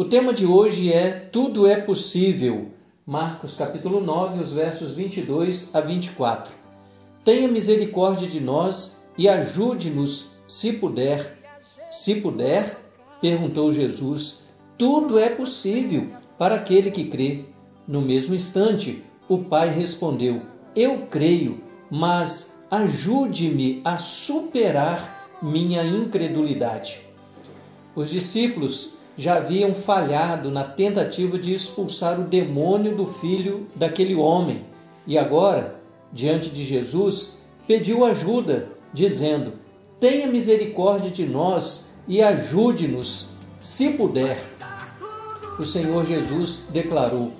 O tema de hoje é Tudo é possível. Marcos capítulo 9, os versos 22 a 24. Tenha misericórdia de nós e ajude-nos, se puder. Se puder, perguntou Jesus. Tudo é possível para aquele que crê. No mesmo instante, o pai respondeu: Eu creio, mas ajude-me a superar minha incredulidade. Os discípulos já haviam falhado na tentativa de expulsar o demônio do filho daquele homem e agora, diante de Jesus, pediu ajuda, dizendo: Tenha misericórdia de nós e ajude-nos, se puder. O Senhor Jesus declarou: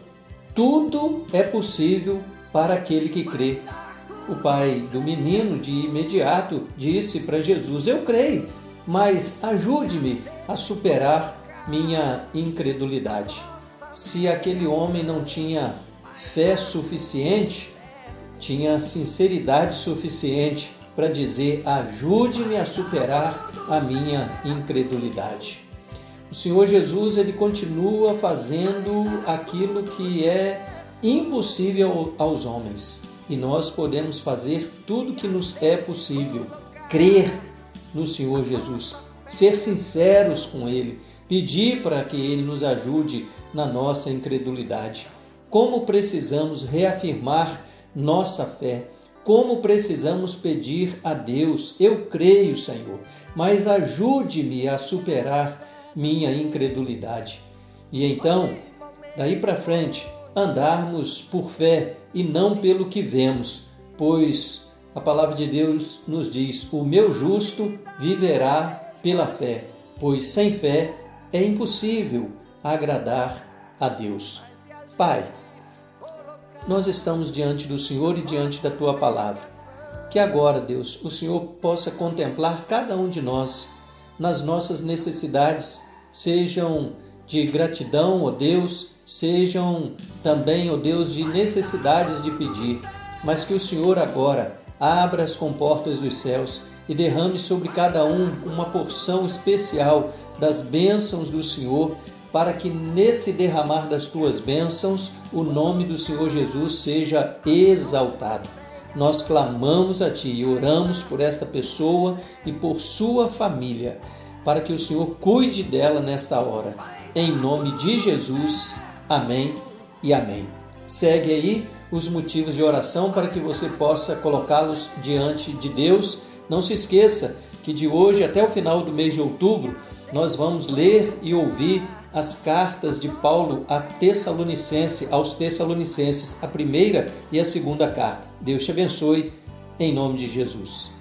Tudo é possível para aquele que crê. O pai do menino de imediato disse para Jesus: Eu creio, mas ajude-me a superar minha incredulidade. Se aquele homem não tinha fé suficiente, tinha sinceridade suficiente para dizer: ajude-me a superar a minha incredulidade. O Senhor Jesus ele continua fazendo aquilo que é impossível aos homens e nós podemos fazer tudo que nos é possível. Crer no Senhor Jesus, ser sinceros com Ele, pedir para que Ele nos ajude na nossa incredulidade. Como precisamos reafirmar nossa fé, como precisamos pedir a Deus: Eu creio, Senhor, mas ajude-me a superar minha incredulidade. E então, daí para frente, andarmos por fé e não pelo que vemos, pois a palavra de Deus nos diz: O meu justo viverá pela fé, pois sem fé é impossível agradar a Deus. Pai, nós estamos diante do Senhor e diante da tua palavra. Que agora, Deus, o Senhor possa contemplar cada um de nós nas nossas necessidades, sejam de gratidão, ó Deus, sejam também, ó Deus, de necessidades de pedir, mas que o Senhor agora abra as comportas dos céus e derrame sobre cada um uma porção especial das bênçãos do Senhor, para que nesse derramar das tuas bênçãos o nome do Senhor Jesus seja exaltado. Nós clamamos a Ti e oramos por esta pessoa e por sua família, para que o Senhor cuide dela nesta hora. Em nome de Jesus, amém e amém. Segue aí os motivos de oração para que você possa colocá-los diante de Deus. Não se esqueça que de hoje até o final do mês de outubro nós vamos ler e ouvir as cartas de Paulo a Tessalonicense, aos Tessalonicenses, a primeira e a segunda carta. Deus te abençoe em nome de Jesus.